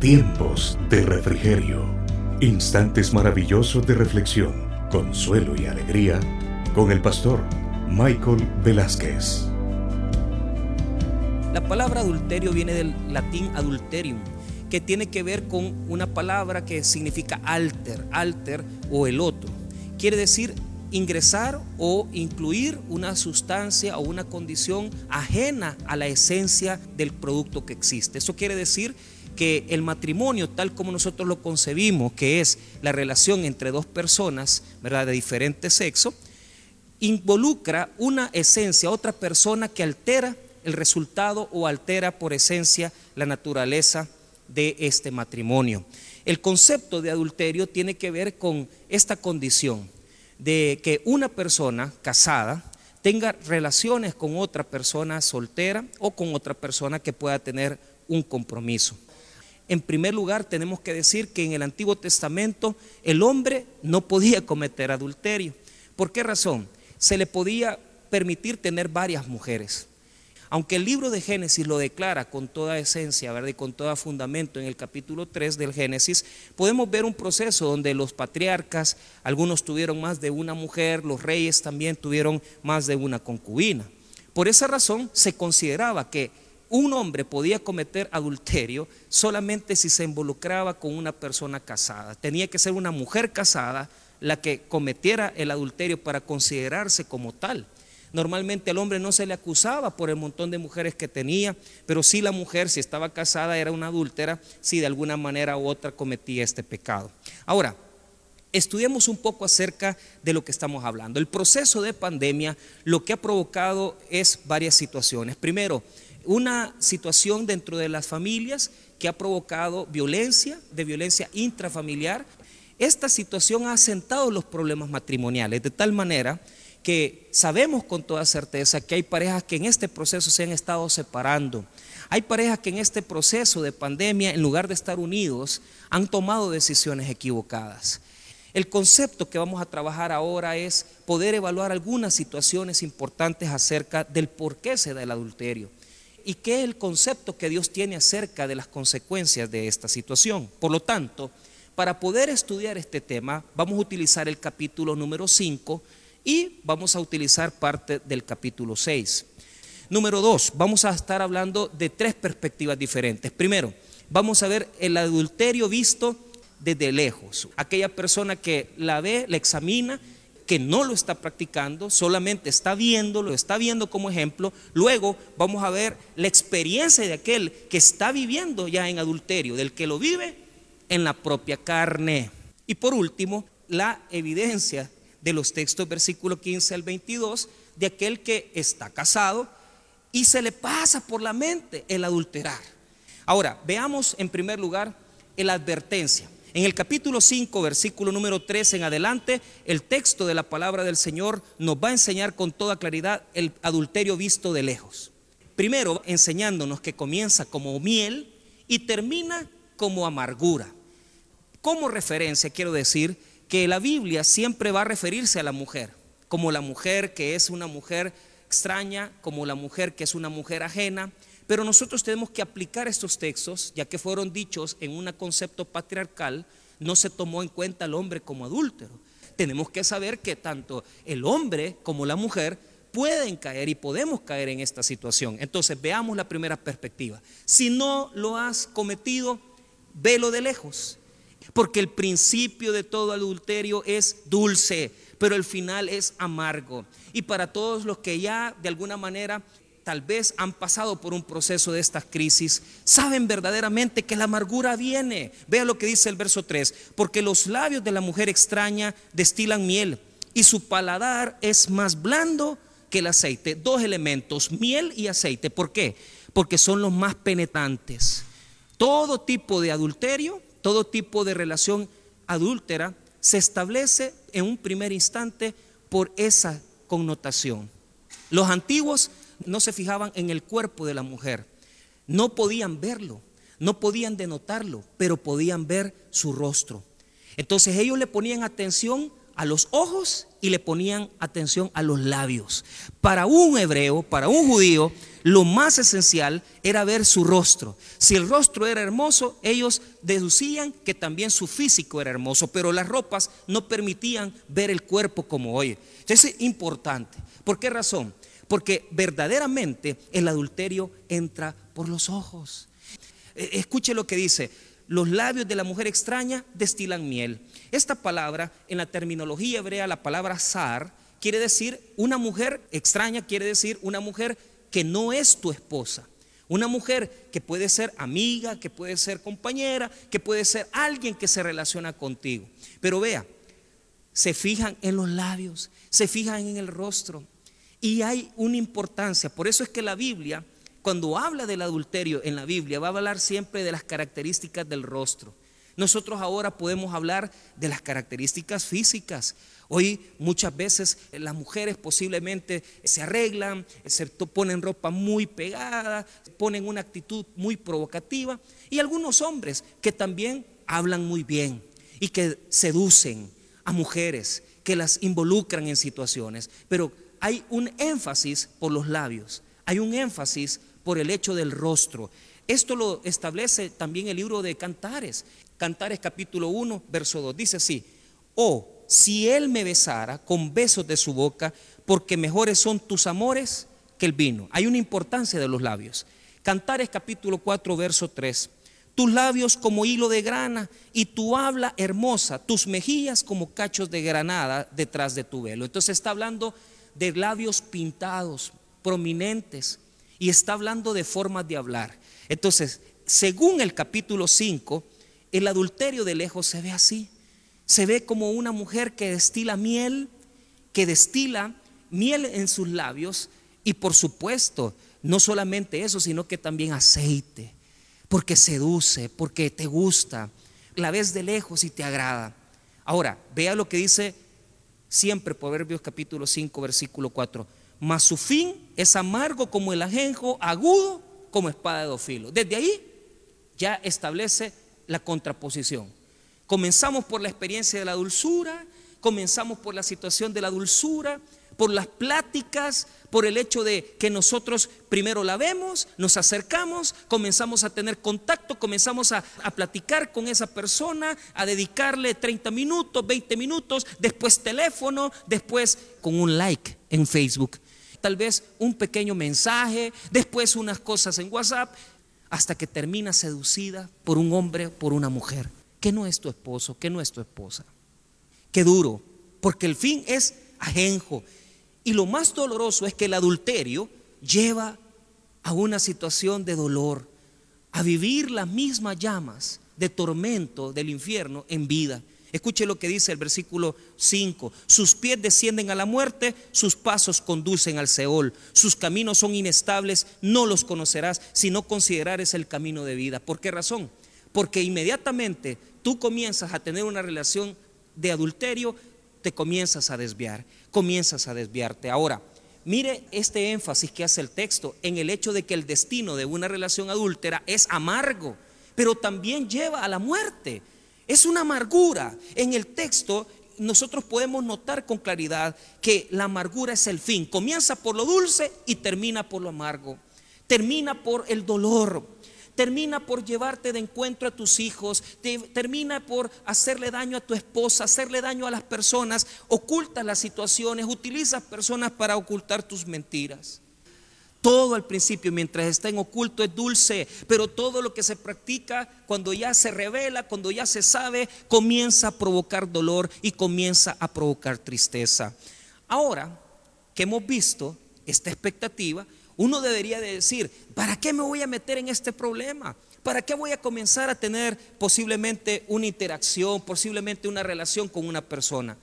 Tiempos de refrigerio. Instantes maravillosos de reflexión, consuelo y alegría con el pastor Michael Velázquez. La palabra adulterio viene del latín adulterium, que tiene que ver con una palabra que significa alter, alter o el otro. Quiere decir ingresar o incluir una sustancia o una condición ajena a la esencia del producto que existe. Eso quiere decir que el matrimonio, tal como nosotros lo concebimos, que es la relación entre dos personas, ¿verdad?, de diferente sexo, involucra una esencia, otra persona que altera el resultado o altera por esencia la naturaleza de este matrimonio. El concepto de adulterio tiene que ver con esta condición de que una persona casada tenga relaciones con otra persona soltera o con otra persona que pueda tener un compromiso. En primer lugar, tenemos que decir que en el Antiguo Testamento el hombre no podía cometer adulterio. ¿Por qué razón? Se le podía permitir tener varias mujeres. Aunque el libro de Génesis lo declara con toda esencia, ¿verdad? Y con todo fundamento en el capítulo 3 del Génesis, podemos ver un proceso donde los patriarcas, algunos tuvieron más de una mujer, los reyes también tuvieron más de una concubina. Por esa razón se consideraba que un hombre podía cometer adulterio solamente si se involucraba con una persona casada. Tenía que ser una mujer casada la que cometiera el adulterio para considerarse como tal. Normalmente al hombre no se le acusaba por el montón de mujeres que tenía, pero sí la mujer, si estaba casada, era una adúltera, si de alguna manera u otra cometía este pecado. Ahora, estudiemos un poco acerca de lo que estamos hablando. El proceso de pandemia lo que ha provocado es varias situaciones. Primero, una situación dentro de las familias que ha provocado violencia, de violencia intrafamiliar. Esta situación ha asentado los problemas matrimoniales de tal manera que sabemos con toda certeza que hay parejas que en este proceso se han estado separando. Hay parejas que en este proceso de pandemia, en lugar de estar unidos, han tomado decisiones equivocadas. El concepto que vamos a trabajar ahora es poder evaluar algunas situaciones importantes acerca del por qué se da el adulterio y qué es el concepto que Dios tiene acerca de las consecuencias de esta situación. Por lo tanto, para poder estudiar este tema, vamos a utilizar el capítulo número 5 y vamos a utilizar parte del capítulo 6. Número 2, vamos a estar hablando de tres perspectivas diferentes. Primero, vamos a ver el adulterio visto desde lejos. Aquella persona que la ve, la examina, que no lo está practicando, solamente está viendo, lo está viendo como ejemplo. Luego vamos a ver la experiencia de aquel que está viviendo ya en adulterio, del que lo vive en la propia carne. Y por último, la evidencia de los textos versículo 15 al 22 de aquel que está casado y se le pasa por la mente el adulterar. Ahora, veamos en primer lugar la advertencia. En el capítulo 5, versículo número 3 en adelante, el texto de la palabra del Señor nos va a enseñar con toda claridad el adulterio visto de lejos. Primero, enseñándonos que comienza como miel y termina como amargura. Como referencia, quiero decir que la Biblia siempre va a referirse a la mujer, como la mujer que es una mujer extraña, como la mujer que es una mujer ajena, pero nosotros tenemos que aplicar estos textos, ya que fueron dichos en un concepto patriarcal, no se tomó en cuenta al hombre como adúltero. Tenemos que saber que tanto el hombre como la mujer pueden caer y podemos caer en esta situación. Entonces veamos la primera perspectiva. Si no lo has cometido, velo de lejos. Porque el principio de todo adulterio es dulce, pero el final es amargo. Y para todos los que ya de alguna manera tal vez han pasado por un proceso de estas crisis, saben verdaderamente que la amargura viene. Vea lo que dice el verso 3, porque los labios de la mujer extraña destilan miel y su paladar es más blando que el aceite. Dos elementos, miel y aceite. ¿Por qué? Porque son los más penetrantes. Todo tipo de adulterio todo tipo de relación adúltera se establece en un primer instante por esa connotación. Los antiguos no se fijaban en el cuerpo de la mujer, no podían verlo, no podían denotarlo, pero podían ver su rostro. Entonces ellos le ponían atención a los ojos y le ponían atención a los labios. Para un hebreo, para un judío, lo más esencial era ver su rostro. Si el rostro era hermoso, ellos deducían que también su físico era hermoso, pero las ropas no permitían ver el cuerpo como hoy. Entonces es importante. ¿Por qué razón? Porque verdaderamente el adulterio entra por los ojos. Eh, escuche lo que dice, los labios de la mujer extraña destilan miel. Esta palabra, en la terminología hebrea, la palabra zar, quiere decir una mujer extraña, quiere decir una mujer que no es tu esposa. Una mujer que puede ser amiga, que puede ser compañera, que puede ser alguien que se relaciona contigo. Pero vea, se fijan en los labios, se fijan en el rostro. Y hay una importancia. Por eso es que la Biblia cuando habla del adulterio en la Biblia, va a hablar siempre de las características del rostro. Nosotros ahora podemos hablar de las características físicas. Hoy muchas veces las mujeres posiblemente se arreglan, se ponen ropa muy pegada, ponen una actitud muy provocativa y algunos hombres que también hablan muy bien y que seducen a mujeres, que las involucran en situaciones, pero hay un énfasis por los labios, hay un énfasis por el hecho del rostro. Esto lo establece también el libro de Cantares. Cantares capítulo 1, verso 2. Dice así, oh, si él me besara con besos de su boca, porque mejores son tus amores que el vino. Hay una importancia de los labios. Cantares capítulo 4, verso 3. Tus labios como hilo de grana y tu habla hermosa, tus mejillas como cachos de granada detrás de tu velo. Entonces está hablando de labios pintados, prominentes, y está hablando de formas de hablar. Entonces, según el capítulo 5, el adulterio de lejos se ve así. Se ve como una mujer que destila miel, que destila miel en sus labios y por supuesto, no solamente eso, sino que también aceite, porque seduce, porque te gusta, la ves de lejos y te agrada. Ahora, vea lo que dice siempre Proverbios capítulo 5, versículo 4 mas su fin es amargo como el ajenjo, agudo como espada de dos filos. Desde ahí ya establece la contraposición. Comenzamos por la experiencia de la dulzura, comenzamos por la situación de la dulzura, por las pláticas, por el hecho de que nosotros primero la vemos, nos acercamos, comenzamos a tener contacto, comenzamos a, platicar con esa persona, a dedicarle 30 minutos, 20 minutos, después teléfono, después con un like en Facebook tal vez un pequeño mensaje, después unas cosas en WhatsApp, hasta que termina seducida por un hombre, por una mujer, que no es tu esposo, que no es tu esposa. Qué duro, porque el fin es ajenjo. Y lo más doloroso es que el adulterio lleva a una situación de dolor, a vivir las mismas llamas de tormento del infierno en vida. Escuche lo que dice el versículo 5. Sus pies descienden a la muerte, sus pasos conducen al Seol. Sus caminos son inestables, no los conocerás si no considerares el camino de vida. ¿Por qué razón? Porque inmediatamente tú comienzas a tener una relación de adulterio, te comienzas a desviar, comienzas a desviarte. Ahora, mire este énfasis que hace el texto en el hecho de que el destino de una relación adúltera es amargo, pero también lleva a la muerte. Es una amargura. En el texto nosotros podemos notar con claridad que la amargura es el fin. Comienza por lo dulce y termina por lo amargo. Termina por el dolor. Termina por llevarte de encuentro a tus hijos. termina por hacerle daño a tu esposa, hacerle daño a las personas. Ocultas las situaciones. Utilizas personas para ocultar tus mentiras. Todo al principio, mientras está en oculto, es dulce, pero todo lo que se practica, cuando ya se revela, cuando ya se sabe, comienza a provocar dolor y comienza a provocar tristeza. Ahora que hemos visto esta expectativa, uno debería de decir, ¿para qué me voy a meter en este problema? ¿Para qué voy a comenzar a tener posiblemente una interacción, posiblemente una relación con una persona?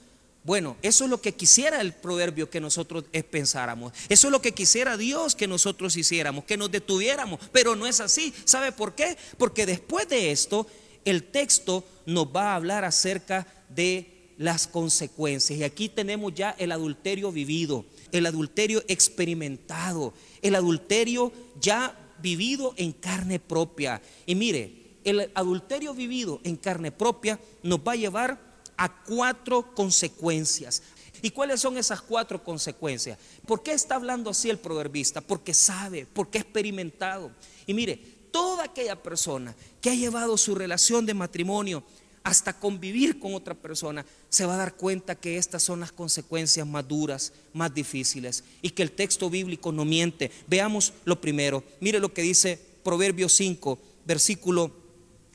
Bueno, eso es lo que quisiera el proverbio que nosotros pensáramos. Eso es lo que quisiera Dios que nosotros hiciéramos, que nos detuviéramos. Pero no es así. ¿Sabe por qué? Porque después de esto, el texto nos va a hablar acerca de las consecuencias. Y aquí tenemos ya el adulterio vivido, el adulterio experimentado, el adulterio ya vivido en carne propia. Y mire, el adulterio vivido en carne propia nos va a llevar a cuatro consecuencias. ¿Y cuáles son esas cuatro consecuencias? ¿Por qué está hablando así el proverbista? Porque sabe, porque ha experimentado. Y mire, toda aquella persona que ha llevado su relación de matrimonio hasta convivir con otra persona, se va a dar cuenta que estas son las consecuencias más duras, más difíciles, y que el texto bíblico no miente. Veamos lo primero. Mire lo que dice Proverbios 5, versículo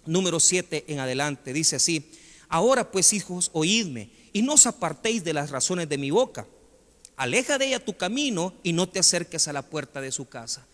número 7 en adelante. Dice así, ahora pues hijos, oídme, y no os apartéis de las razones de mi boca. Aleja de ella tu camino y no te acerques a la puerta de su casa.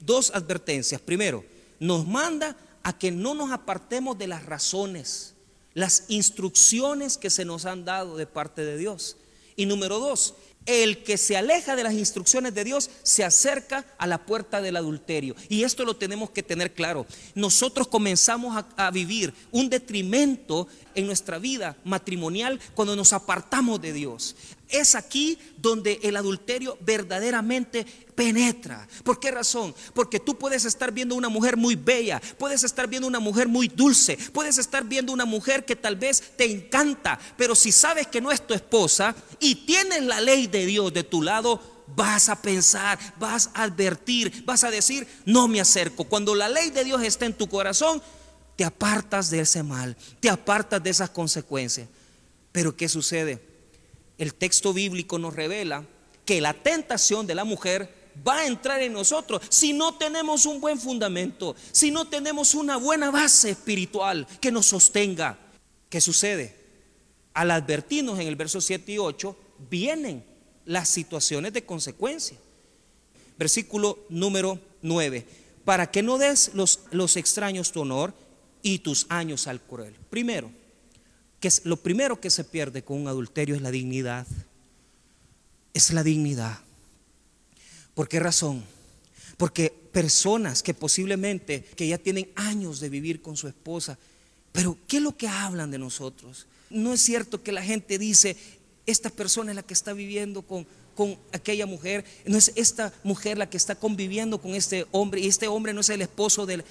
Dos advertencias. Primero, nos manda a que no nos apartemos de las razones las instrucciones que se nos han dado de parte de Dios. Y número dos, el que se aleja de las instrucciones de Dios se acerca a la puerta del adulterio. Y esto lo tenemos que tener claro. Nosotros comenzamos a, vivir un detrimento en nuestra vida matrimonial cuando nos apartamos de Dios. Es aquí donde el adulterio verdaderamente penetra. ¿Por qué razón? Porque tú puedes estar viendo una mujer muy bella, puedes estar viendo una mujer muy dulce, puedes estar viendo una mujer que tal vez te encanta, pero si sabes que no es tu esposa y tienes la ley de Dios de tu lado, vas a pensar, vas a advertir, vas a decir, no me acerco. Cuando la ley de Dios está en tu corazón, te apartas de ese mal, te apartas de esas consecuencias. Pero ¿qué sucede? El texto bíblico nos revela que la tentación de la mujer va a entrar en nosotros si no tenemos un buen fundamento, si no tenemos una buena base espiritual que nos sostenga. ¿Qué sucede? Al advertirnos en el verso 7 y 8, vienen las situaciones de consecuencia. Versículo número 9. Para que no des los, los extraños tu honor y tus años al cruel. Primero, que lo primero que se pierde con un adulterio es la dignidad. Es la dignidad. ¿Por qué razón? Porque personas que posiblemente que ya tienen años de vivir con su esposa, pero ¿qué es lo que hablan de nosotros? No es cierto que la gente dice, esta persona es la que está viviendo con, con aquella mujer, no es esta mujer la que está conviviendo con este hombre y este hombre no es el esposo de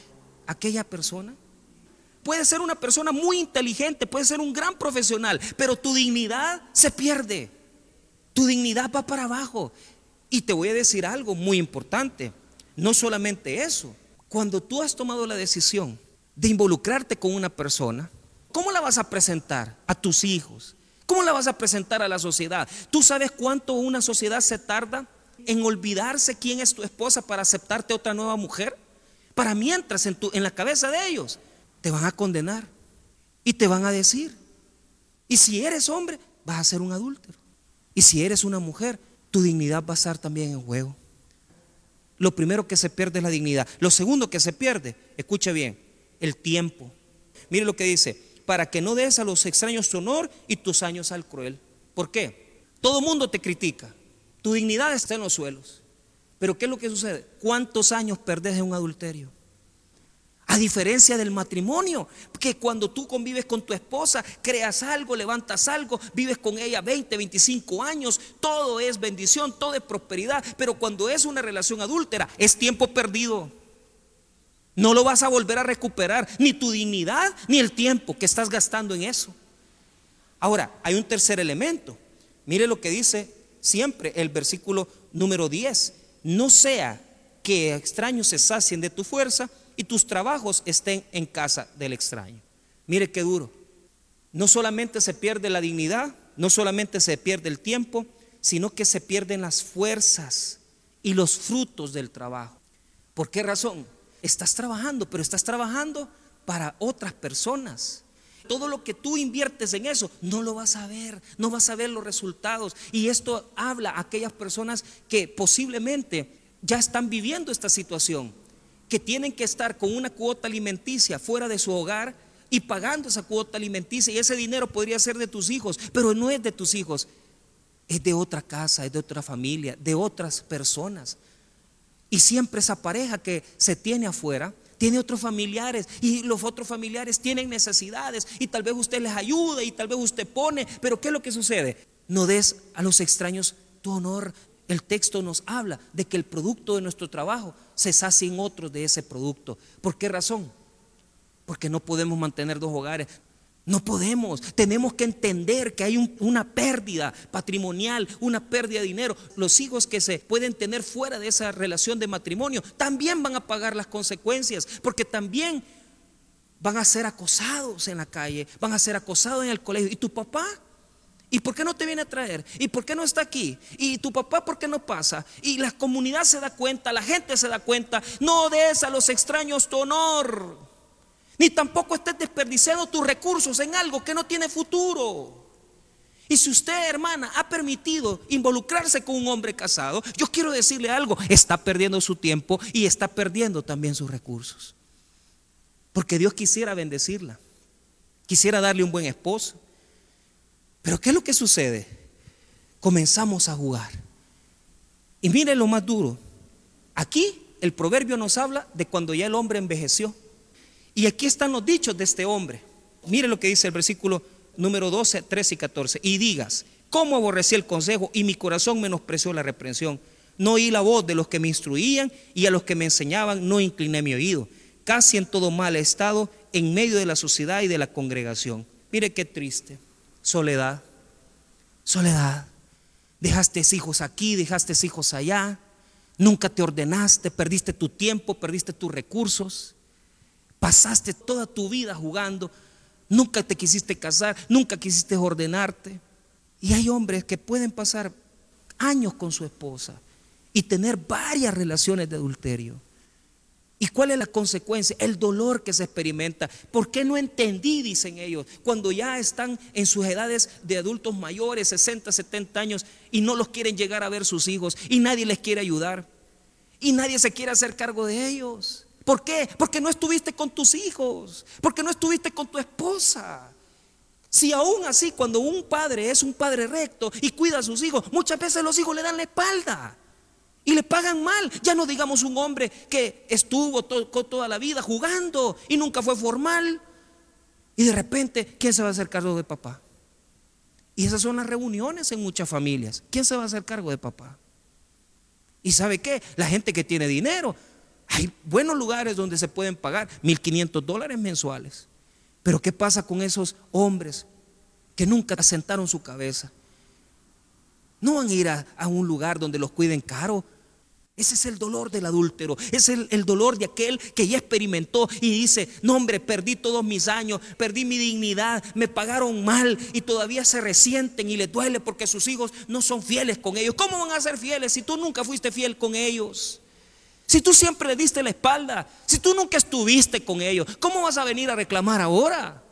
aquella persona. Puede ser una persona muy inteligente, puede ser un gran profesional, pero tu dignidad se pierde. Tu dignidad va para abajo. Y te voy a decir algo muy importante. No solamente eso. Cuando tú has tomado la decisión de involucrarte con una persona, ¿cómo la vas a presentar a tus hijos? ¿Cómo la vas a presentar a la sociedad? ¿Tú sabes cuánto una sociedad se tarda en olvidarse quién es tu esposa para aceptarte otra nueva mujer? Para mientras en, tu, en la cabeza de ellos te van a condenar y te van a decir. Y si eres hombre, vas a ser un adúltero. Y si eres una mujer, tu dignidad va a estar también en juego. Lo primero que se pierde es la dignidad. Lo segundo que se pierde, escuche bien, el tiempo. Mire lo que dice, para que no des a los extraños tu honor y tus años al cruel. ¿Por qué? Todo mundo te critica. Tu dignidad está en los suelos. Pero ¿qué es lo que sucede? ¿Cuántos años perdés en un adulterio? A diferencia del matrimonio, que cuando tú convives con tu esposa, creas algo, levantas algo, vives con ella 20, 25 años, todo es bendición, todo es prosperidad, pero cuando es una relación adúltera, es tiempo perdido. No lo vas a volver a recuperar, ni tu dignidad, ni el tiempo que estás gastando en eso. Ahora, hay un tercer elemento. Mire lo que dice siempre el versículo número 10. No sea que extraños se sacien de tu fuerza y tus trabajos estén en casa del extraño. Mire qué duro. No solamente se pierde la dignidad, no solamente se pierde el tiempo, sino que se pierden las fuerzas y los frutos del trabajo. ¿Por qué razón? Estás trabajando, pero estás trabajando para otras personas. Todo lo que tú inviertes en eso, no lo vas a ver, no vas a ver los resultados. Y esto habla a aquellas personas que posiblemente ya están viviendo esta situación que tienen que estar con una cuota alimenticia fuera de su hogar y pagando esa cuota alimenticia y ese dinero podría ser de tus hijos, pero no es de tus hijos, es de otra casa, es de otra familia, de otras personas. Y siempre esa pareja que se tiene afuera tiene otros familiares y los otros familiares tienen necesidades y tal vez usted les ayuda y tal vez usted pone, pero ¿qué es lo que sucede? No des a los extraños tu honor, el texto nos habla de que el producto de nuestro trabajo se en otros de ese producto. ¿Por qué razón? Porque no podemos mantener dos hogares. No podemos, tenemos que entender que hay una pérdida patrimonial, una pérdida de dinero. Los hijos que se pueden tener fuera de esa relación de matrimonio también van a pagar las consecuencias, porque también van a ser acosados en la calle, van a ser acosados en el colegio. ¿Y tu papá? ¿Y por qué no te viene a traer? ¿Y por qué no está aquí? ¿Y tu papá por qué no pasa? Y la comunidad se da cuenta, la gente se da cuenta. No des a los extraños tu honor. Ni tampoco estés desperdiciando tus recursos en algo que no tiene futuro. Y si usted, hermana, ha permitido involucrarse con un hombre casado, yo quiero decirle algo, está perdiendo su tiempo y está perdiendo también sus recursos. Porque Dios quisiera bendecirla, quisiera darle un buen esposo. Pero ¿qué es lo que sucede? Comenzamos a jugar. Y mire lo más duro. Aquí el proverbio nos habla de cuando ya el hombre envejeció. Y aquí están los dichos de este hombre. Mire lo que dice el versículo número 12, 13 y 14. Y digas, ¿cómo aborrecí el consejo y mi corazón menospreció la reprensión? No oí la voz de los que me instruían y a los que me enseñaban no incliné mi oído. Casi en todo mal he estado en medio de la sociedad y de la congregación. Mire qué triste. Soledad. Soledad. Dejaste hijos aquí, dejaste hijos allá. Nunca te ordenaste, perdiste tu tiempo, perdiste tus recursos. Pasaste toda tu vida jugando, nunca te quisiste casar, nunca quisiste ordenarte. Y hay hombres que pueden pasar años con su esposa y tener varias relaciones de adulterio. ¿Y cuál es la consecuencia? El dolor que se experimenta. ¿Por qué no entendí, dicen ellos, cuando ya están en sus edades de adultos mayores, 60, 70 años, y no los quieren llegar a ver sus hijos, y nadie les quiere ayudar, y nadie se quiere hacer cargo de ellos? ¿Por qué? Porque no estuviste con tus hijos, porque no estuviste con tu esposa. Si aún así, cuando un padre es un padre recto y cuida a sus hijos, muchas veces los hijos le dan la espalda y le pagan mal. Ya no digamos un hombre que estuvo toda la vida jugando y nunca fue formal. Y de repente, ¿quién se va a hacer cargo de papá? Y esas son las reuniones en muchas familias. ¿Quién se va a hacer cargo de papá? ¿Y sabe qué? La gente que tiene dinero hay buenos lugares donde se pueden pagar 1.500 dólares mensuales. Pero ¿qué pasa con esos hombres que nunca asentaron su cabeza? No van a ir a, un lugar donde los cuiden caro. Ese es el dolor del adúltero, es el, el, dolor de aquel que ya experimentó y dice, no hombre, perdí todos mis años, perdí mi dignidad, me pagaron mal y todavía se resienten y les duele porque sus hijos no son fieles con ellos. ¿Cómo van a ser fieles si tú nunca fuiste fiel con ellos? Si tú siempre le diste la espalda, si tú nunca estuviste con ellos, ¿cómo vas a venir a reclamar ahora?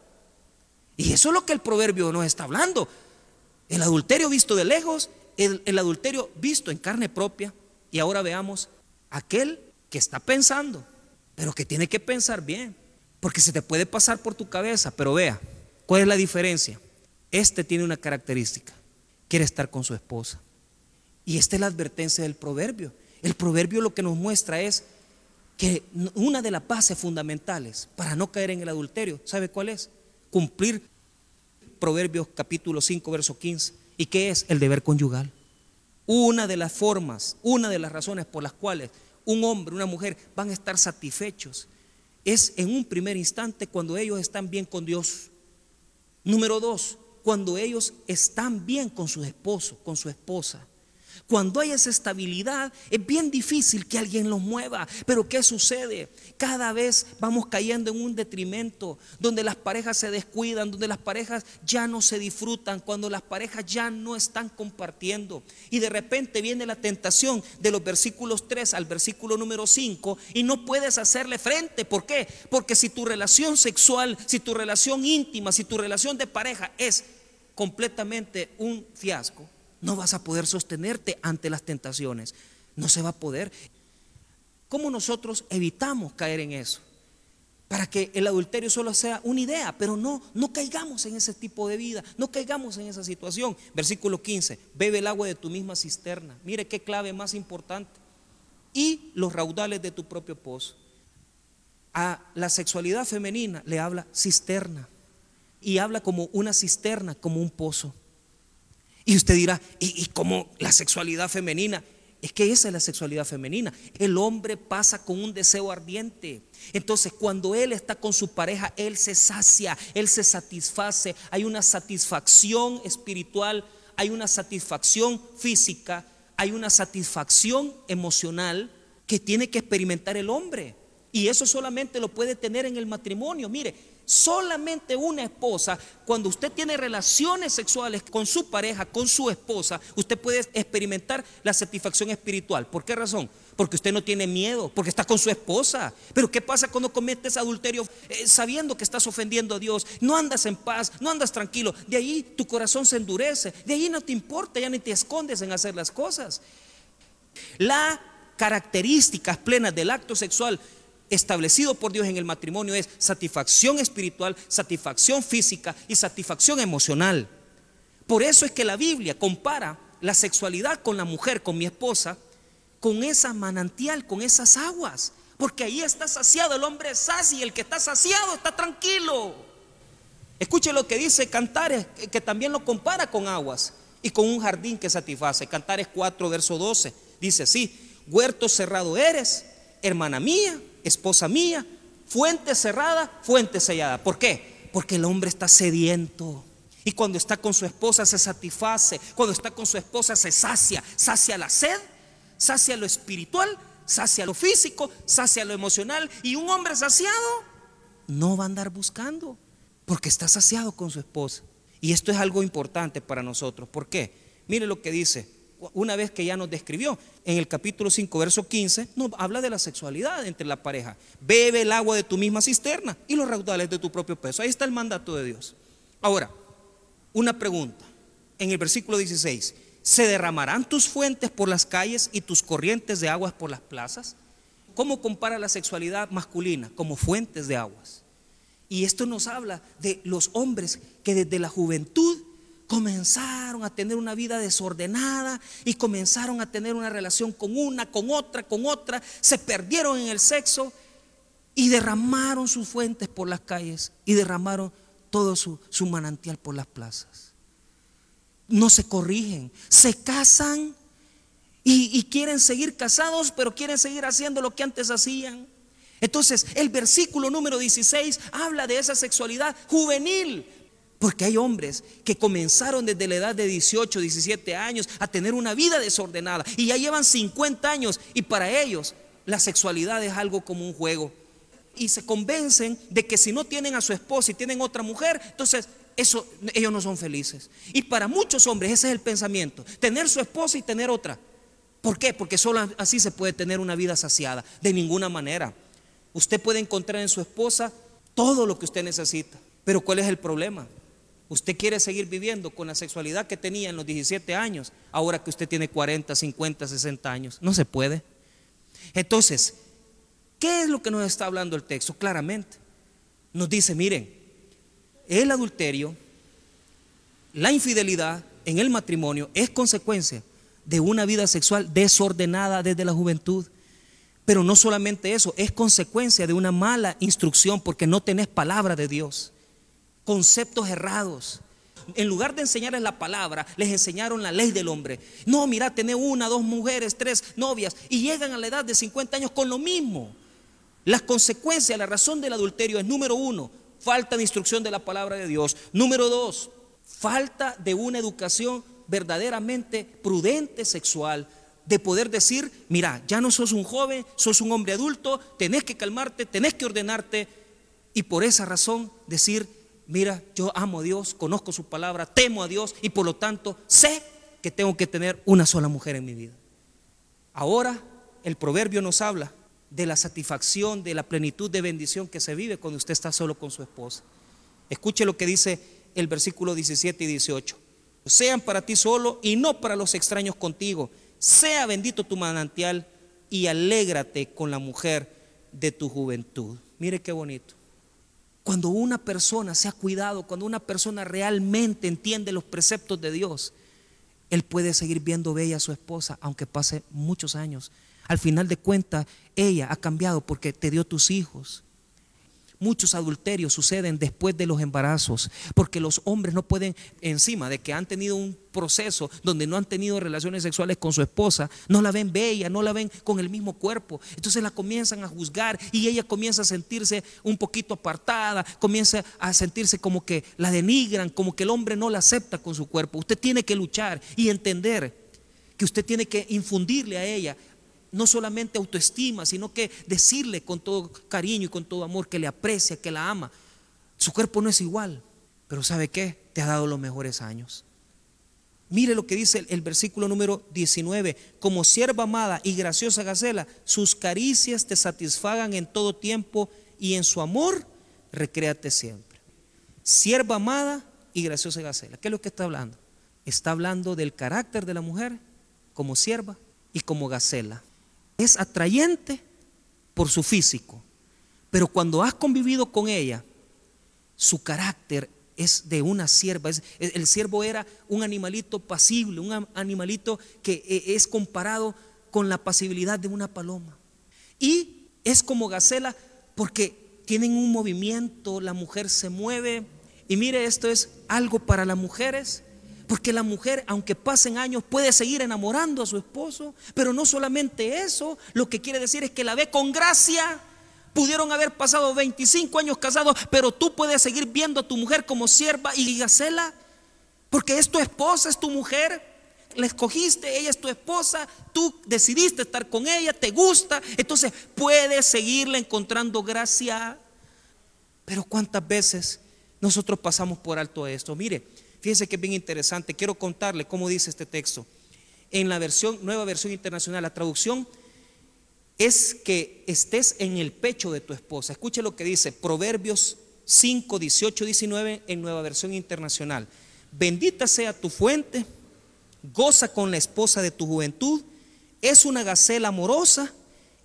Y eso es lo que el proverbio nos está hablando. El adulterio visto de lejos, el, el adulterio visto en carne propia. Y ahora veamos aquel que está pensando, pero que tiene que pensar bien, porque se te puede pasar por tu cabeza, pero vea, ¿cuál es la diferencia? Este tiene una característica, quiere estar con su esposa. Y esta es la advertencia del proverbio. El proverbio lo que nos muestra es que una de las bases fundamentales para no caer en el adulterio, ¿sabe cuál es? Cumplir Proverbios capítulo 5, verso 15. ¿Y qué es? El deber conyugal. Una de las formas, una de las razones por las cuales un hombre, una mujer van a estar satisfechos es en un primer instante cuando ellos están bien con Dios. Número dos, cuando ellos están bien con su esposo, con su esposa. Cuando hay esa estabilidad, es bien difícil que alguien los mueva. Pero ¿qué sucede? Cada vez vamos cayendo en un detrimento, donde las parejas se descuidan, donde las parejas ya no se disfrutan, cuando las parejas ya no están compartiendo. Y de repente viene la tentación de los versículos 3 al versículo número 5 y no puedes hacerle frente. ¿Por qué? Porque si tu relación sexual, si tu relación íntima, si tu relación de pareja es completamente un fiasco, no vas a poder sostenerte ante las tentaciones. No se va a poder. ¿Cómo nosotros evitamos caer en eso? Para que el adulterio solo sea una idea, pero no, no caigamos en ese tipo de vida, no caigamos en esa situación. Versículo 15, bebe el agua de tu misma cisterna. Mire qué clave más importante. Y los raudales de tu propio pozo. A la sexualidad femenina le habla cisterna y habla como una cisterna, como un pozo. Y usted dirá, ¿y, cómo la sexualidad femenina Es que esa es la sexualidad femenina. El hombre pasa con un deseo ardiente. Entonces, cuando él está con su pareja, él se sacia, él se satisface. Hay una satisfacción espiritual, hay una satisfacción física, hay una satisfacción emocional que tiene que experimentar el hombre. Y eso solamente lo puede tener en el matrimonio. Mire, solamente una esposa, cuando usted tiene relaciones sexuales con su pareja, con su esposa, usted puede experimentar la satisfacción espiritual. ¿Por qué razón? Porque usted no tiene miedo, porque está con su esposa. Pero ¿qué pasa cuando cometes adulterio eh, sabiendo que estás ofendiendo a Dios? No andas en paz, no andas tranquilo. De ahí tu corazón se endurece. De ahí no te importa, ya ni te escondes en hacer las cosas. Las características plenas del acto sexual establecido por Dios en el matrimonio es satisfacción espiritual, satisfacción física y satisfacción emocional. Por eso es que la Biblia compara la sexualidad con la mujer, con mi esposa, con esa manantial, con esas aguas. Porque ahí está saciado, el hombre es y el que está saciado está tranquilo. Escuche lo que dice Cantares, que también lo compara con aguas y con un jardín que satisface. Cantares 4, verso 12, dice así, huerto cerrado eres, hermana mía, esposa mía, fuente cerrada, fuente sellada. ¿Por qué? Porque el hombre está sediento. Y cuando está con su esposa se satisface. Cuando está con su esposa se sacia. Sacia la sed, sacia lo espiritual, sacia lo físico, sacia lo emocional. Y un hombre saciado no va a andar buscando. Porque está saciado con su esposa. Y esto es algo importante para nosotros. ¿Por qué? Mire lo que dice una vez que ya nos describió. En el capítulo 5, verso 15, nos habla de la sexualidad entre la pareja. Bebe el agua de tu misma cisterna y los raudales de tu propio peso. Ahí está el mandato de Dios. Ahora, una pregunta. En el versículo 16, ¿se derramarán tus fuentes por las calles y tus corrientes de aguas por las plazas? ¿Cómo compara la sexualidad masculina? Como fuentes de aguas. Y esto nos habla de los hombres que desde la juventud comenzaron a tener una vida desordenada y comenzaron a tener una relación con una, con otra, con otra, se perdieron en el sexo y derramaron sus fuentes por las calles y derramaron todo su, manantial por las plazas. No se corrigen, se casan y, y quieren seguir casados, pero quieren seguir haciendo lo que antes hacían. Entonces, el versículo número 16 habla de esa sexualidad juvenil, porque hay hombres que comenzaron desde la edad de 18, 17 años a tener una vida desordenada y ya llevan 50 años y para ellos la sexualidad es algo como un juego. Y se convencen de que si no tienen a su esposa y tienen otra mujer, entonces eso, ellos no son felices. Y para muchos hombres ese es el pensamiento, tener su esposa y tener otra. ¿Por qué? Porque solo así se puede tener una vida saciada. De ninguna manera. Usted puede encontrar en su esposa todo lo que usted necesita. Pero ¿cuál es el problema? Usted quiere seguir viviendo con la sexualidad que tenía en los 17 años, ahora que usted tiene 40, 50, 60 años. No se puede. Entonces, ¿qué es lo que nos está hablando el texto? Claramente. Nos dice, miren, el adulterio, la infidelidad en el matrimonio es consecuencia de una vida sexual desordenada desde la juventud. Pero no solamente eso, es consecuencia de una mala instrucción porque no tenés palabra de Dios conceptos errados. En lugar de enseñarles la palabra, les enseñaron la ley del hombre. No, mira, tener una, dos mujeres, tres novias y llegan a la edad de 50 años con lo mismo. Las consecuencias, la razón del adulterio es número uno, falta de instrucción de la palabra de Dios. Número dos, falta de una educación verdaderamente prudente sexual. De poder decir, mira, ya no sos un joven, sos un hombre adulto, tenés que calmarte, tenés que ordenarte. Y por esa razón decir, mira, yo amo a Dios, conozco su palabra, temo a Dios y por lo tanto sé que tengo que tener una sola mujer en mi vida. Ahora el proverbio nos habla de la satisfacción, de la plenitud de bendición que se vive cuando usted está solo con su esposa. Escuche lo que dice el versículo 17 y 18. Sean para ti solo y no para los extraños contigo. Sea bendito tu manantial y alégrate con la mujer de tu juventud. Mire qué bonito. Cuando una persona se ha cuidado, cuando una persona realmente entiende los preceptos de Dios, él puede seguir viendo bella a su esposa, aunque pase muchos años. Al final de cuentas, ella ha cambiado porque te dio tus hijos. Muchos adulterios suceden después de los embarazos, porque los hombres no pueden, encima de que han tenido un proceso donde no han tenido relaciones sexuales con su esposa, no la ven bella, no la ven con el mismo cuerpo. Entonces la comienzan a juzgar y ella comienza a sentirse un poquito apartada, comienza a sentirse como que la denigran, como que el hombre no la acepta con su cuerpo. Usted tiene que luchar y entender que usted tiene que infundirle a ella no solamente autoestima, sino que decirle con todo cariño y con todo amor que le aprecia, que la ama. Su cuerpo no es igual, pero ¿sabe qué? Te ha dado los mejores años. Mire lo que dice el, versículo número 19. Como sierva amada y graciosa gacela, sus caricias te satisfagan en todo tiempo y en su amor recréate siempre. Sierva amada y graciosa gacela. ¿Qué es lo que está hablando? Está hablando del carácter de la mujer como sierva y como gacela es atrayente por su físico, pero cuando has convivido con ella, su carácter es de una sierva. el siervo era un animalito pasible, un animalito que e, es comparado con la pasibilidad de una paloma. Y es como gacela porque tienen un movimiento, la mujer se mueve. Y mire, esto es algo para las mujeres porque la mujer, aunque pasen años, puede seguir enamorando a su esposo. Pero no solamente eso, lo que quiere decir es que la ve con gracia. Pudieron haber pasado 25 años casados, pero tú puedes seguir viendo a tu mujer como sierva y gacela. Porque es tu esposa, es tu mujer. La escogiste, ella es tu esposa, tú decidiste estar con ella, te gusta. Entonces puedes seguirle encontrando gracia. Pero ¿cuántas veces nosotros pasamos por alto esto? Mire, Fíjense que es bien interesante. Quiero contarle cómo dice este texto. En la versión, nueva versión internacional, la traducción es que estés en el pecho de tu esposa. Escuche lo que dice Proverbios 5, 18, 19 en nueva versión internacional. Bendita sea tu fuente, goza con la esposa de tu juventud, es una gacela amorosa,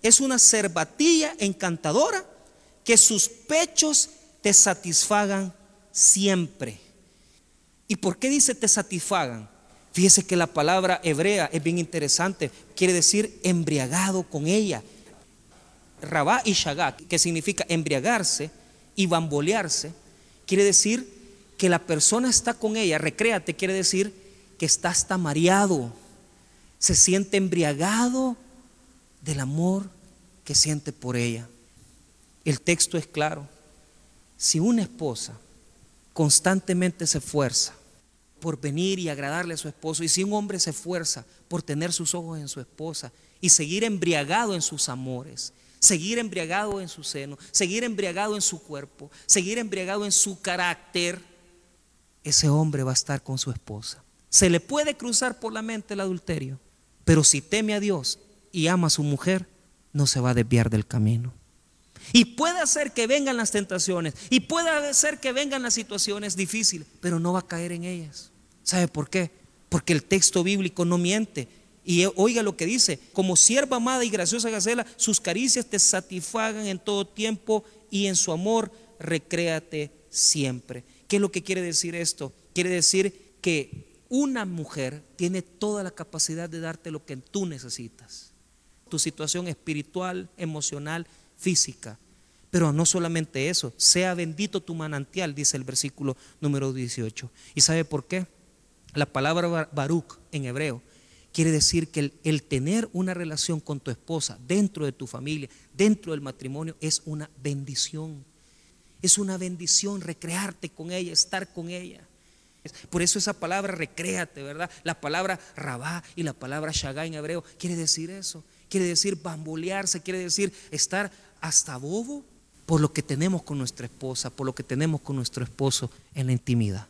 es una cervatilla encantadora, que sus pechos te satisfagan siempre. ¿Y por qué dice te satisfagan? Fíjese que la palabra hebrea es bien interesante, quiere decir embriagado con ella. Rabá y Shagá, que significa embriagarse y bambolearse, quiere decir que la persona está con ella, recréate, quiere decir que está hasta mareado, se siente embriagado del amor que siente por ella. El texto es claro. Si una esposa constantemente se esfuerza por venir y agradarle a su esposo, y si un hombre se esfuerza por tener sus ojos en su esposa y seguir embriagado en sus amores, seguir embriagado en su seno, seguir embriagado en su cuerpo, seguir embriagado en su carácter, ese hombre va a estar con su esposa. Se le puede cruzar por la mente el adulterio, pero si teme a Dios y ama a su mujer, no se va a desviar del camino. Y puede hacer que vengan las tentaciones y puede hacer que vengan las situaciones difíciles, pero no va a caer en ellas. ¿Sabe por qué? Porque el texto bíblico no miente. Y oiga lo que dice, como sierva amada y graciosa gacela, sus caricias te satisfagan en todo tiempo y en su amor recréate siempre. ¿Qué es lo que quiere decir esto? Quiere decir que una mujer tiene toda la capacidad de darte lo que tú necesitas. Tu situación espiritual, emocional, física. Pero no solamente eso, sea bendito tu manantial, dice el versículo número 18. ¿Y sabe por qué? La palabra Baruch en hebreo quiere decir que el, tener una relación con tu esposa dentro de tu familia, dentro del matrimonio, es una bendición. Es una bendición recrearte con ella, estar con ella. Por eso esa palabra recréate, ¿verdad? La palabra rabá y la palabra shagá en hebreo quiere decir eso. Quiere decir bambolearse, quiere decir estar hasta bobo por lo que tenemos con nuestra esposa, por lo que tenemos con nuestro esposo en la intimidad.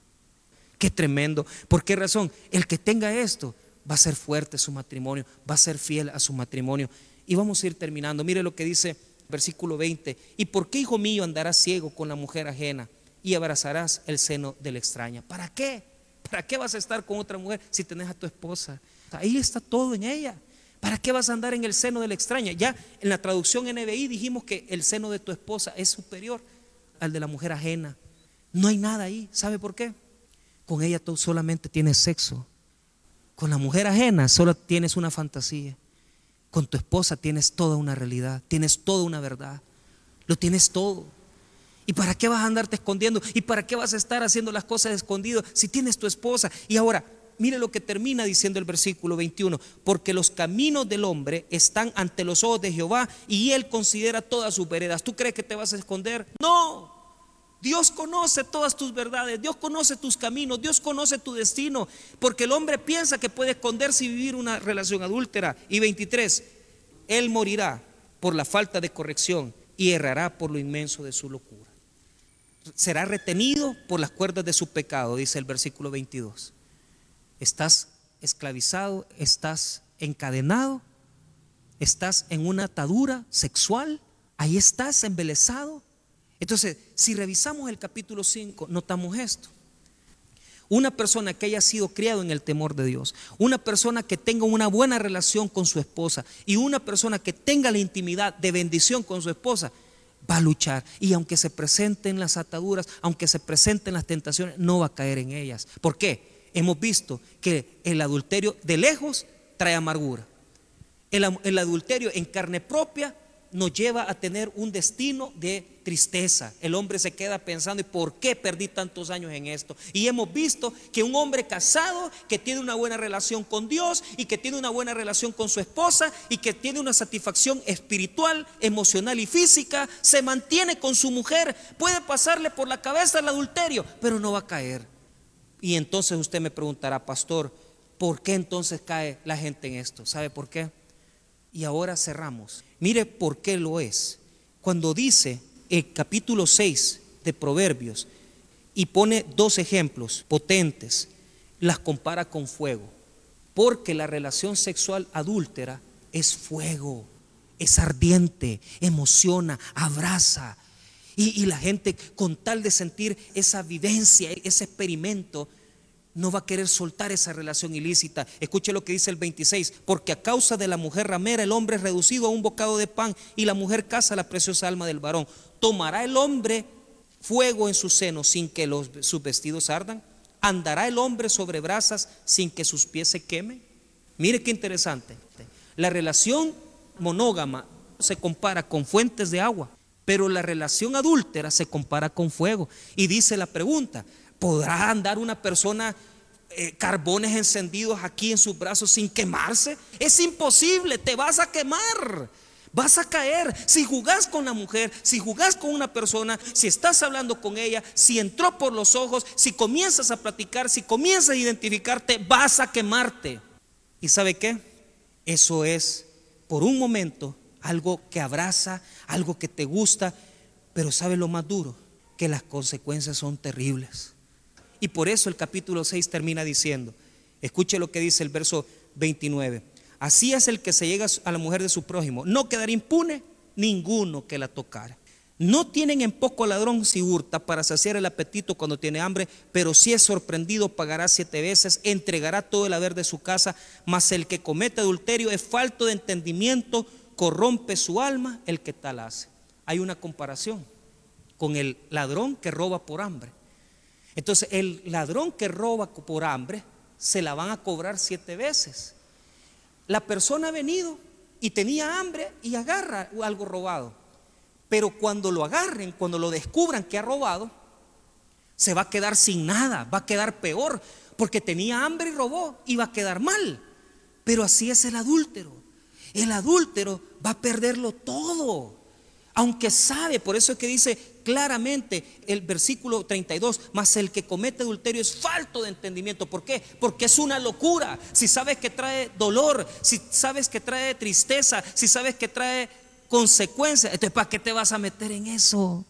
Qué tremendo. ¿Por qué razón? El que tenga esto va a ser fuerte su matrimonio, va a ser fiel a su matrimonio. Y vamos a ir terminando. Mire lo que dice versículo 20. ¿Y por qué, hijo mío, andarás ciego con la mujer ajena y abrazarás el seno de la extraña? ¿Para qué? ¿Para qué vas a estar con otra mujer si tenés a tu esposa? Ahí está todo en ella. ¿Para qué vas a andar en el seno de la extraña? Ya en la traducción NBI dijimos que el seno de tu esposa es superior al de la mujer ajena. No hay nada ahí. ¿Sabe por qué? Con ella tú solamente tienes sexo. Con la mujer ajena solo tienes una fantasía. Con tu esposa tienes toda una realidad, tienes toda una verdad. Lo tienes todo. ¿Y para qué vas a andarte escondiendo? ¿Y para qué vas a estar haciendo las cosas escondido si tienes tu esposa? Y ahora, mire lo que termina diciendo el versículo 21, porque los caminos del hombre están ante los ojos de Jehová y él considera todas sus veredas. ¿Tú crees que te vas a esconder? No. Dios conoce todas tus verdades, Dios conoce tus caminos, Dios conoce tu destino, porque el hombre piensa que puede esconderse y vivir una relación adúltera. Y 23, él morirá por la falta de corrección y errará por lo inmenso de su locura será retenido por las cuerdas de su pecado, dice el versículo 22. Estás esclavizado, estás encadenado, estás en una atadura sexual, ahí estás embelesado. Entonces, si revisamos el capítulo 5, notamos esto. Una persona que haya sido criado en el temor de Dios, una persona que tenga una buena relación con su esposa y una persona que tenga la intimidad de bendición con su esposa, va a luchar. Y aunque se presenten las ataduras, aunque se presenten las tentaciones, no va a caer en ellas. ¿Por qué? Hemos visto que el adulterio de lejos trae amargura. El, adulterio en carne propia nos lleva a tener un destino de tristeza. El hombre se queda pensando, ¿y por qué perdí tantos años en esto? Y hemos visto que un hombre casado que tiene una buena relación con Dios y que tiene una buena relación con su esposa y que tiene una satisfacción espiritual, emocional y física, se mantiene con su mujer. Puede pasarle por la cabeza el adulterio, pero no va a caer. Y entonces usted me preguntará, pastor, ¿por qué entonces cae la gente en esto? ¿Sabe por qué? Y ahora cerramos. Mire por qué lo es. Cuando dice el capítulo 6 de Proverbios y pone dos ejemplos potentes, las compara con fuego. Porque la relación sexual adúltera es fuego, es ardiente, emociona, abraza. Y, la gente con tal de sentir esa vivencia, ese experimento, no va a querer soltar esa relación ilícita. Escuche lo que dice el 26, porque a causa de la mujer ramera el hombre es reducido a un bocado de pan y la mujer caza la preciosa alma del varón. ¿Tomará el hombre fuego en su seno sin que los, sus vestidos ardan? ¿Andará el hombre sobre brasas sin que sus pies se quemen? Mire qué interesante. La relación monógama se compara con fuentes de agua, pero la relación adúltera se compara con fuego. Y dice la pregunta, ¿Podrá andar una persona eh, carbones encendidos aquí en sus brazos sin quemarse? Es imposible, te vas a quemar. Vas a caer. Si jugás con la mujer, si jugás con una persona, si estás hablando con ella, si entró por los ojos, si comienzas a platicar, si comienzas a identificarte, vas a quemarte. ¿Y sabe qué? Eso es por un momento algo que abraza, algo que te gusta, pero ¿sabe lo más duro? Que las consecuencias son terribles. Y por eso el capítulo 6 termina diciendo, escuche lo que dice el verso 29, así es el que se llega a la mujer de su prójimo, no quedará impune ninguno que la tocara. No tienen en poco ladrón si hurta para saciar el apetito cuando tiene hambre, pero si es sorprendido pagará siete veces, entregará todo el haber de su casa, mas el que comete adulterio es falto de entendimiento, corrompe su alma el que tal hace. Hay una comparación con el ladrón que roba por hambre. Entonces el ladrón que roba por hambre se la van a cobrar siete veces. La persona ha venido y tenía hambre y agarra algo robado. Pero cuando lo agarren, cuando lo descubran que ha robado, se va a quedar sin nada, va a quedar peor, porque tenía hambre y robó y va a quedar mal. Pero así es el adúltero. El adúltero va a perderlo todo. Aunque sabe, por eso es que dice, claramente el versículo 32, mas el que comete adulterio es falto de entendimiento. ¿Por qué? Porque es una locura. Si sabes que trae dolor, si sabes que trae tristeza, si sabes que trae consecuencias, entonces ¿para qué te vas a meter en eso?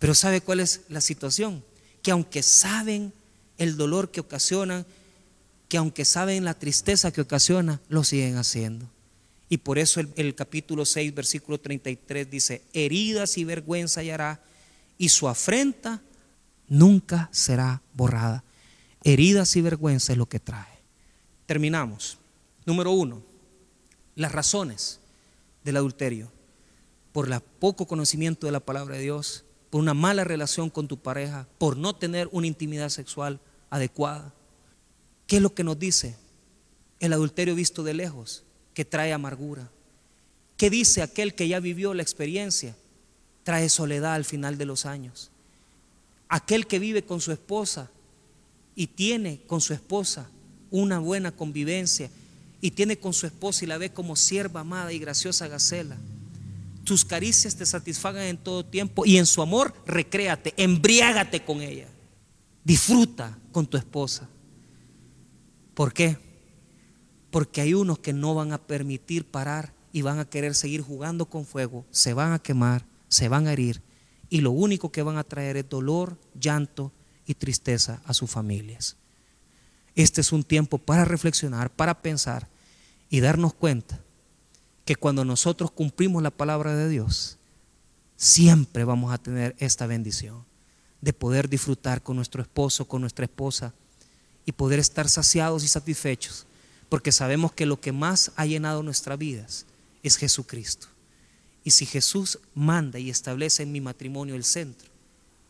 Pero ¿sabe cuál es la situación? Que aunque saben el dolor que ocasionan, que aunque saben la tristeza que ocasiona, lo siguen haciendo. Y por eso el, capítulo 6, versículo 33 dice, heridas y vergüenza hallará y su afrenta nunca será borrada. Heridas y vergüenza es lo que trae. Terminamos. Número uno, las razones del adulterio. Por el poco conocimiento de la palabra de Dios, por una mala relación con tu pareja, por no tener una intimidad sexual adecuada. ¿Qué es lo que nos dice el adulterio visto de lejos? Que trae amargura. ¿Qué dice aquel que ya vivió la experiencia? trae soledad al final de los años. Aquel que vive con su esposa y tiene con su esposa una buena convivencia y tiene con su esposa y la ve como sierva amada y graciosa Gacela. Tus caricias te satisfagan en todo tiempo y en su amor recréate, embriágate con ella. Disfruta con tu esposa. ¿Por qué? Porque hay unos que no van a permitir parar y van a querer seguir jugando con fuego, se van a quemar, se van a herir y lo único que van a traer es dolor, llanto y tristeza a sus familias. Este es un tiempo para reflexionar, para pensar y darnos cuenta que cuando nosotros cumplimos la palabra de Dios, siempre vamos a tener esta bendición de poder disfrutar con nuestro esposo, con nuestra esposa y poder estar saciados y satisfechos, porque sabemos que lo que más ha llenado nuestras vidas es Jesucristo. Y si Jesús manda y establece en mi matrimonio el centro,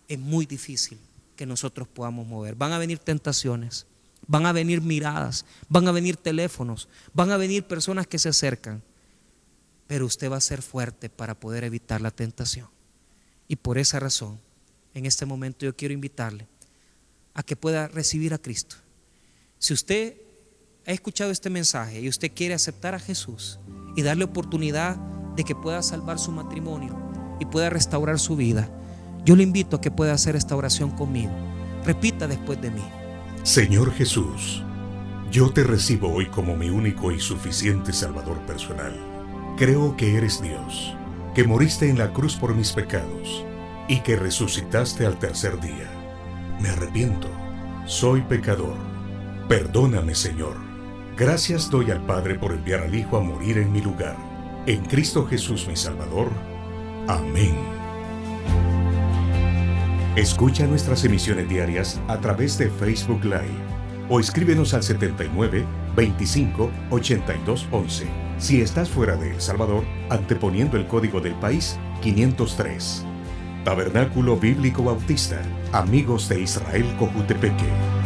es muy difícil que nosotros podamos mover. Van a venir tentaciones, van a venir miradas, van a venir teléfonos, van a venir personas que se acercan, pero usted va a ser fuerte para poder evitar la tentación. Y por esa razón, en este momento yo quiero invitarle a que pueda recibir a Cristo. Si usted ha escuchado este mensaje y usted quiere aceptar a Jesús y darle oportunidad de que pueda salvar su matrimonio y pueda restaurar su vida, yo le invito a que pueda hacer esta oración conmigo. Repita después de mí. Señor Jesús, yo te recibo hoy como mi único y suficiente Salvador personal. Creo que eres Dios, que moriste en la cruz por mis pecados y que resucitaste al tercer día. Me arrepiento, soy pecador. Perdóname, Señor. Gracias doy al Padre por enviar al Hijo a morir en mi lugar. En Cristo Jesús mi Salvador. Amén. Escucha nuestras emisiones diarias a través de Facebook Live o escríbenos al 79 25 82 11. Si estás fuera de El Salvador, anteponiendo el código del país 503. Tabernáculo Bíblico Bautista, Amigos de Israel Cojutepeque.